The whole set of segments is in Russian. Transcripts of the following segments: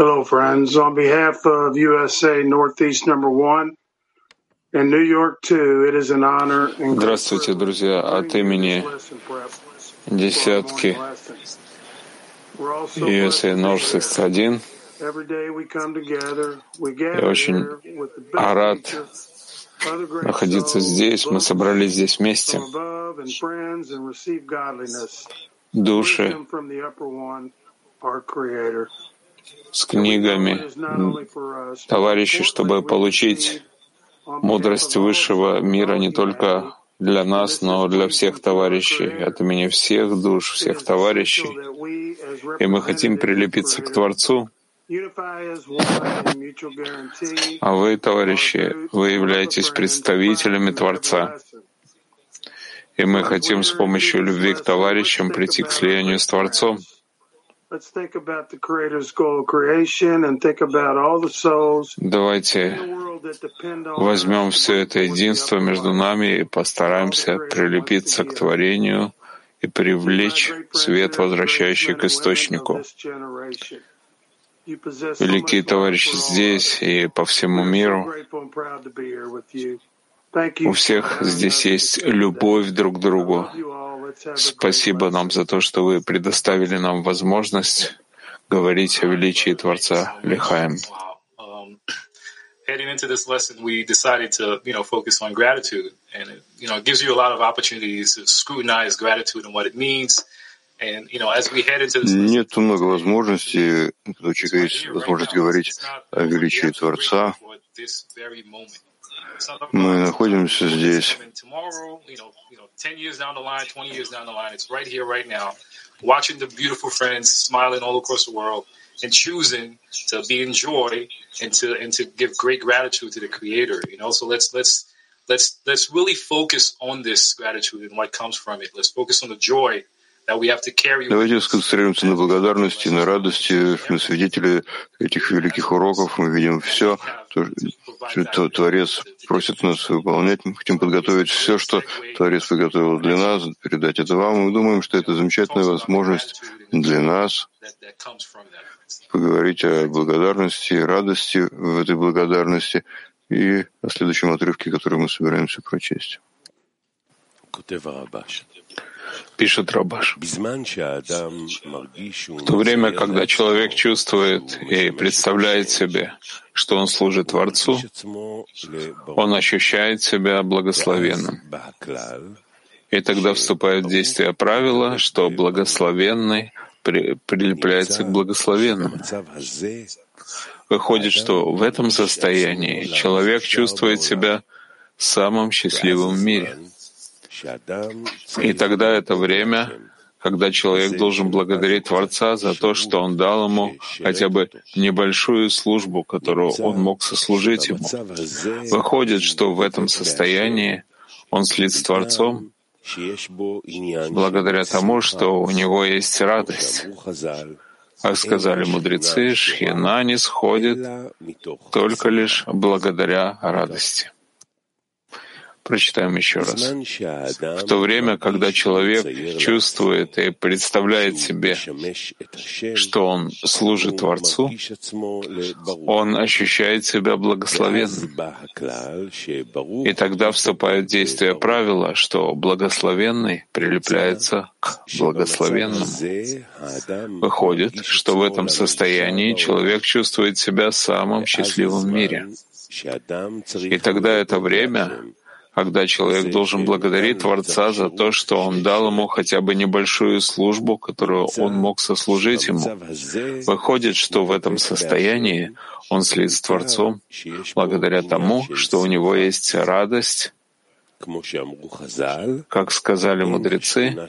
Hello, friends. On behalf of USA Northeast Number One and New York Two, it is an honor Здравствуйте, друзья. От имени десятки USA Northeast 1 every day we come together. We я очень рад находиться здесь. Мы собрались здесь вместе. Души С книгами, товарищи, чтобы получить мудрость высшего мира не только для нас, но для всех товарищей, от имени всех душ, всех товарищей. И мы хотим прилепиться к Творцу, а вы, товарищи, вы являетесь представителями Творца. И мы хотим с помощью любви к товарищам прийти к слиянию с Творцом. Давайте возьмем все это единство между нами и постараемся прилепиться к творению и привлечь свет, возвращающий к источнику. Великие товарищи здесь и по всему миру. У всех здесь есть любовь друг к другу. Спасибо нам за то, что вы предоставили нам возможность говорить о величии Творца Лихаем. Wow. Um, heading into this lesson, we decided to, you know, focus on gratitude, and it, you know, it gives you a lot of opportunities to scrutinize gratitude and what it means. And you know, as we head into this lesson, Нет много возможностей, когда у человека есть возможность говорить о величии Творца. Мы находимся здесь. Coming tomorrow, you know, you know, ten years down the line, twenty years down the line, it's right here, right now. Watching the beautiful friends smiling all across the world and choosing to be in joy and to and to give great gratitude to the Creator. You know, so let's let's let's let's really focus on this gratitude and what comes from it. Let's focus on the joy Давайте сконцентрируемся на благодарности, на радости. Мы свидетели этих великих уроков. Мы видим все, то, что Творец просит нас выполнять. Мы хотим подготовить все, что Творец приготовил для нас, передать это вам. Мы думаем, что это замечательная возможность для нас поговорить о благодарности, радости в этой благодарности и о следующем отрывке, который мы собираемся прочесть пишет Рабаш. В то время, когда человек чувствует и представляет себе, что он служит Творцу, он ощущает себя благословенным. И тогда вступает в действие правила, что благословенный при, прилепляется к благословенному. Выходит, что в этом состоянии человек чувствует себя самым счастливым в мире — и тогда это время, когда человек должен благодарить Творца за то, что он дал ему хотя бы небольшую службу, которую он мог сослужить ему. Выходит, что в этом состоянии он слит с Творцом, благодаря тому, что у него есть радость. Как сказали мудрецы, шхина не сходит только лишь благодаря радости. Прочитаем еще раз. В то время, когда человек чувствует и представляет себе, что он служит Творцу, он ощущает себя благословенным. И тогда вступает в действие правила, что благословенный прилепляется к благословенному. Выходит, что в этом состоянии человек чувствует себя самым счастливым в мире. И тогда это время, когда человек должен благодарить Творца за то, что он дал ему хотя бы небольшую службу, которую он мог сослужить ему. Выходит, что в этом состоянии он слит с Творцом благодаря тому, что у него есть радость, как сказали мудрецы,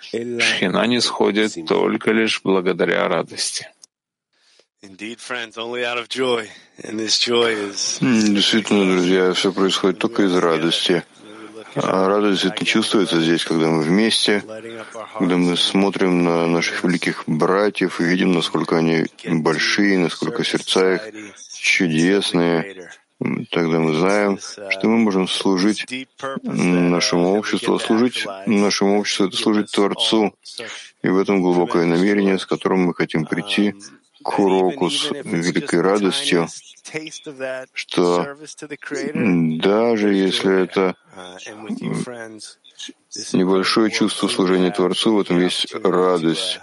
шхина не сходит только лишь благодаря радости. Действительно, друзья, все происходит только из радости. А радость это чувствуется здесь, когда мы вместе, когда мы смотрим на наших великих братьев и видим, насколько они большие, насколько сердца их чудесные. Тогда мы знаем, что мы можем служить нашему обществу, служить нашему обществу — это служить Творцу. И в этом глубокое намерение, с которым мы хотим прийти к уроку с великой радостью, что даже если это небольшое чувство служения Творцу, в этом есть радость.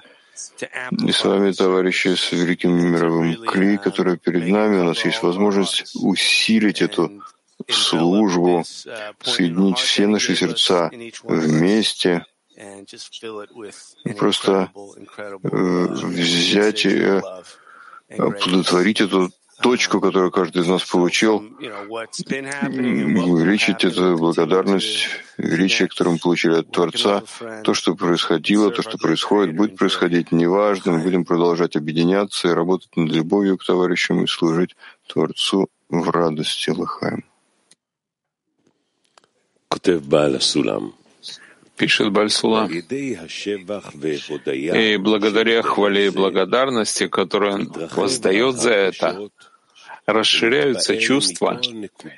И с вами, товарищи, с великим мировым Кли, который перед нами, у нас есть возможность усилить эту службу, соединить все наши сердца вместе, и просто э, взять и оплодотворить эту точку, которую каждый из нас получил, увеличить эту благодарность, величие, которое мы получили от Творца, то, что происходило, то, что происходит, будет происходить, неважно, мы будем продолжать объединяться и работать над любовью к товарищам и служить Творцу в радости Лахаем. Пишет Бальсула. И благодаря хвале и благодарности, которую он воздает за это, расширяются чувства,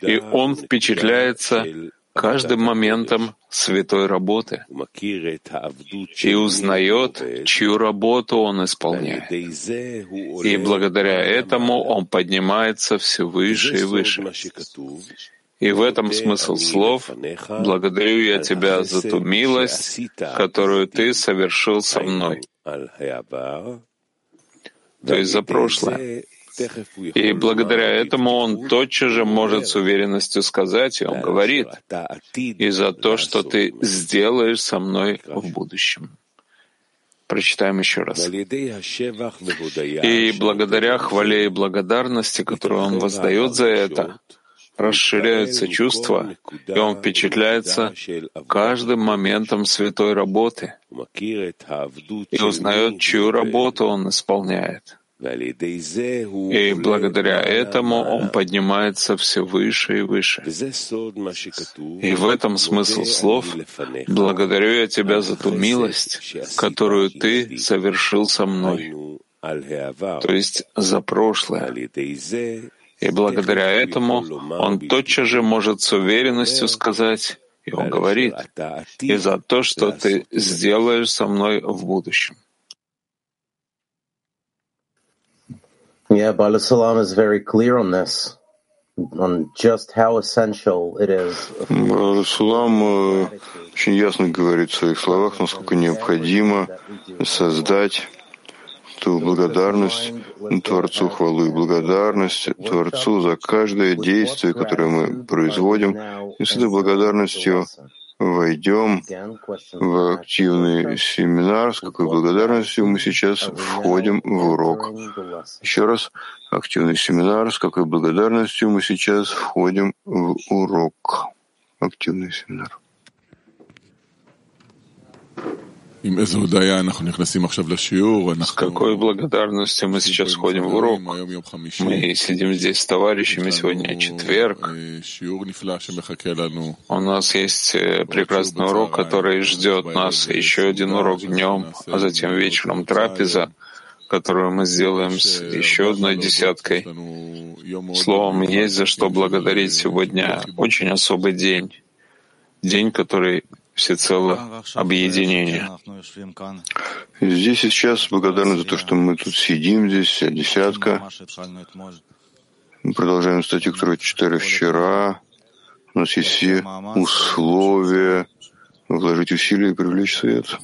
и он впечатляется каждым моментом святой работы и узнает, чью работу он исполняет. И благодаря этому он поднимается все выше и выше. И в этом смысл слов «Благодарю я Тебя за ту милость, которую Ты совершил со мной», то есть за прошлое. И благодаря этому он тотчас же может с уверенностью сказать, и он говорит, и за то, что ты сделаешь со мной в будущем. Прочитаем еще раз. И благодаря хвале и благодарности, которую он воздает за это, расширяются чувства, и он впечатляется каждым моментом святой работы и узнает, чью работу он исполняет. И благодаря этому он поднимается все выше и выше. И в этом смысл слов. «Благодарю я тебя за ту милость, которую ты совершил со мной», то есть за прошлое. И благодаря этому он тотчас же может с уверенностью сказать, и он говорит, и за то, что ты сделаешь со мной в будущем. Yeah, Balasalam is very clear on this, on just how essential it is. Баласулам очень ясно говорит в своих словах, насколько необходимо создать ту благодарность Творцу, хвалу и благодарность Творцу за каждое действие, которое мы производим. И с этой благодарностью войдем в активный семинар, с какой благодарностью мы сейчас входим в урок. Еще раз, активный семинар, с какой благодарностью мы сейчас входим в урок. Активный семинар. С какой благодарностью мы сейчас входим в урок? Мы сидим здесь с товарищами, сегодня четверг. У нас есть э, прекрасный урок, который ждет нас, еще один урок днем, а затем вечером трапеза, которую мы сделаем с еще одной десяткой. Словом, есть за что благодарить сегодня. Очень особый день. День, который всецело объединение. Здесь и сейчас благодарны за то, что мы тут сидим здесь, десятка. Мы продолжаем статью, которую читали вчера. У нас есть все условия вложить усилия и привлечь свет.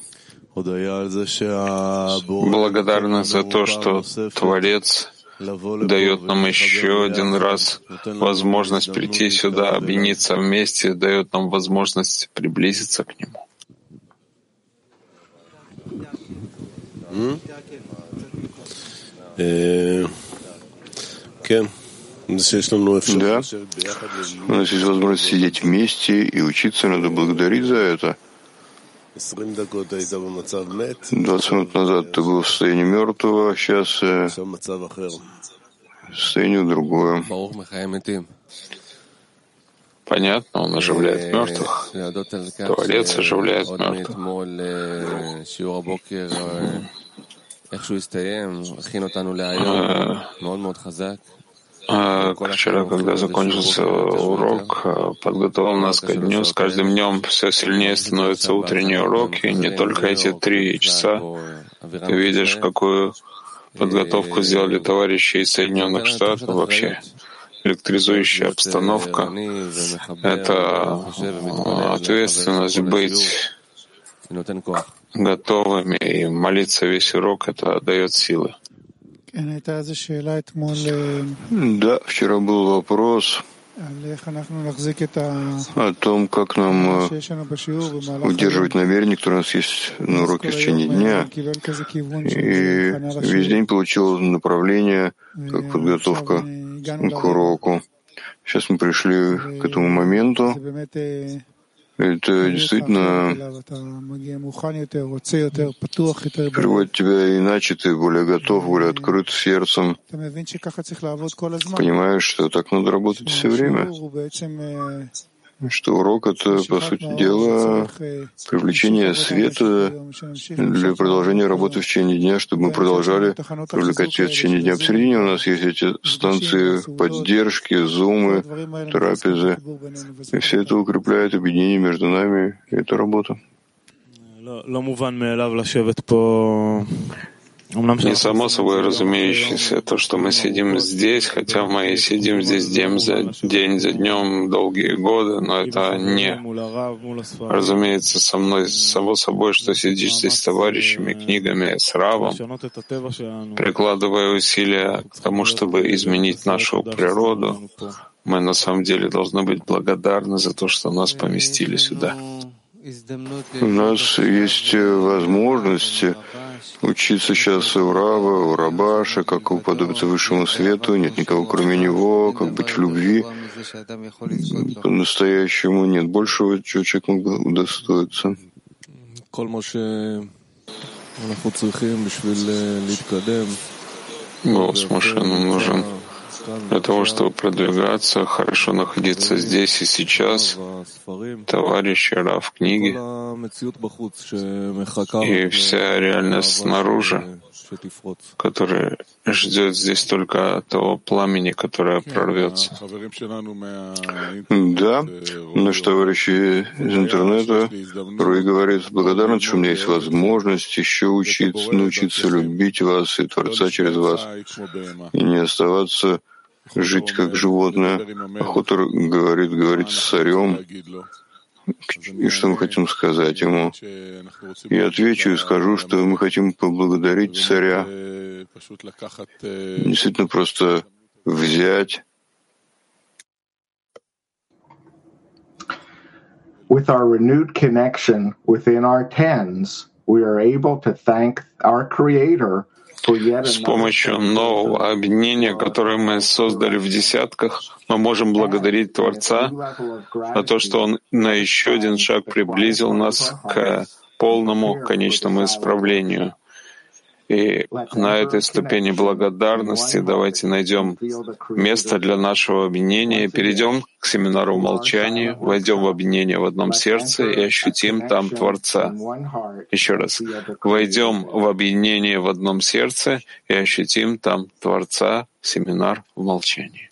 Благодарны за то, что Творец дает нам еще один раз возможность прийти сюда, объединиться вместе, дает нам возможность приблизиться к Нему. Да. У нас есть возможность сидеть вместе и учиться, надо благодарить за это. 20 минут назад ты был в состоянии мертвого, а сейчас э, состояние другое. Понятно, он оживляет мертвых. Творец оживляет мертвых. А, вчера, когда закончился урок, а, подготовил нас ко дню. С каждым днем все сильнее становятся утренние уроки. И не только эти три часа. Ты видишь, какую подготовку сделали товарищи из Соединенных Штатов, вообще электризующая обстановка — это ответственность быть готовыми и молиться весь урок, это дает силы. Да, вчера был вопрос о том, как нам удерживать намерение, которое у нас есть на уроке в течение дня. И весь день получил направление, как подготовка к уроку. Сейчас мы пришли к этому моменту, это действительно приводит тебя иначе, ты более готов, более открыт сердцем, понимаешь, что так надо работать все время что урок — это, по сути дела, привлечение света для продолжения работы в течение дня, чтобы мы продолжали привлекать свет в течение дня. Посередине у нас есть эти станции поддержки, зумы, трапезы. И все это укрепляет объединение между нами, и это работа. Не само собой разумеющееся то, что мы сидим здесь, хотя мы и сидим здесь день за, день за днем долгие годы, но это не разумеется со мной, само собой, что сидишь здесь с товарищами, книгами, с Равом, прикладывая усилия к тому, чтобы изменить нашу природу. Мы на самом деле должны быть благодарны за то, что нас поместили сюда. У нас есть возможность учиться сейчас у Рава, у Рабаша, как уподобиться высшему свету, нет никого кроме него, как быть в любви. По-настоящему нет большего, чего человек мог удостоиться. Голос машины нужен для того, чтобы продвигаться, хорошо находиться здесь и сейчас, товарищи Рав книги и вся реальность снаружи, которая ждет здесь только того пламени, которое прорвется. Да, наш товарищ из интернета порой говорит, благодарен, что у меня есть возможность еще учиться, научиться любить вас и Творца через вас, и не оставаться жить как животное. Охота говорит, говорит с царем. И что мы хотим сказать ему? Я отвечу и скажу, что мы хотим поблагодарить царя. Действительно просто взять With our renewed connection within our tens, we are able to thank our Creator с помощью нового объединения, которое мы создали в десятках, мы можем благодарить Творца за то, что Он на еще один шаг приблизил нас к полному конечному исправлению. И на этой ступени благодарности давайте найдем место для нашего объединения, перейдем к семинару молчания, войдем в объединение в одном сердце и ощутим там Творца. Еще раз. Войдем в объединение в одном сердце и ощутим там Творца, семинар в молчании.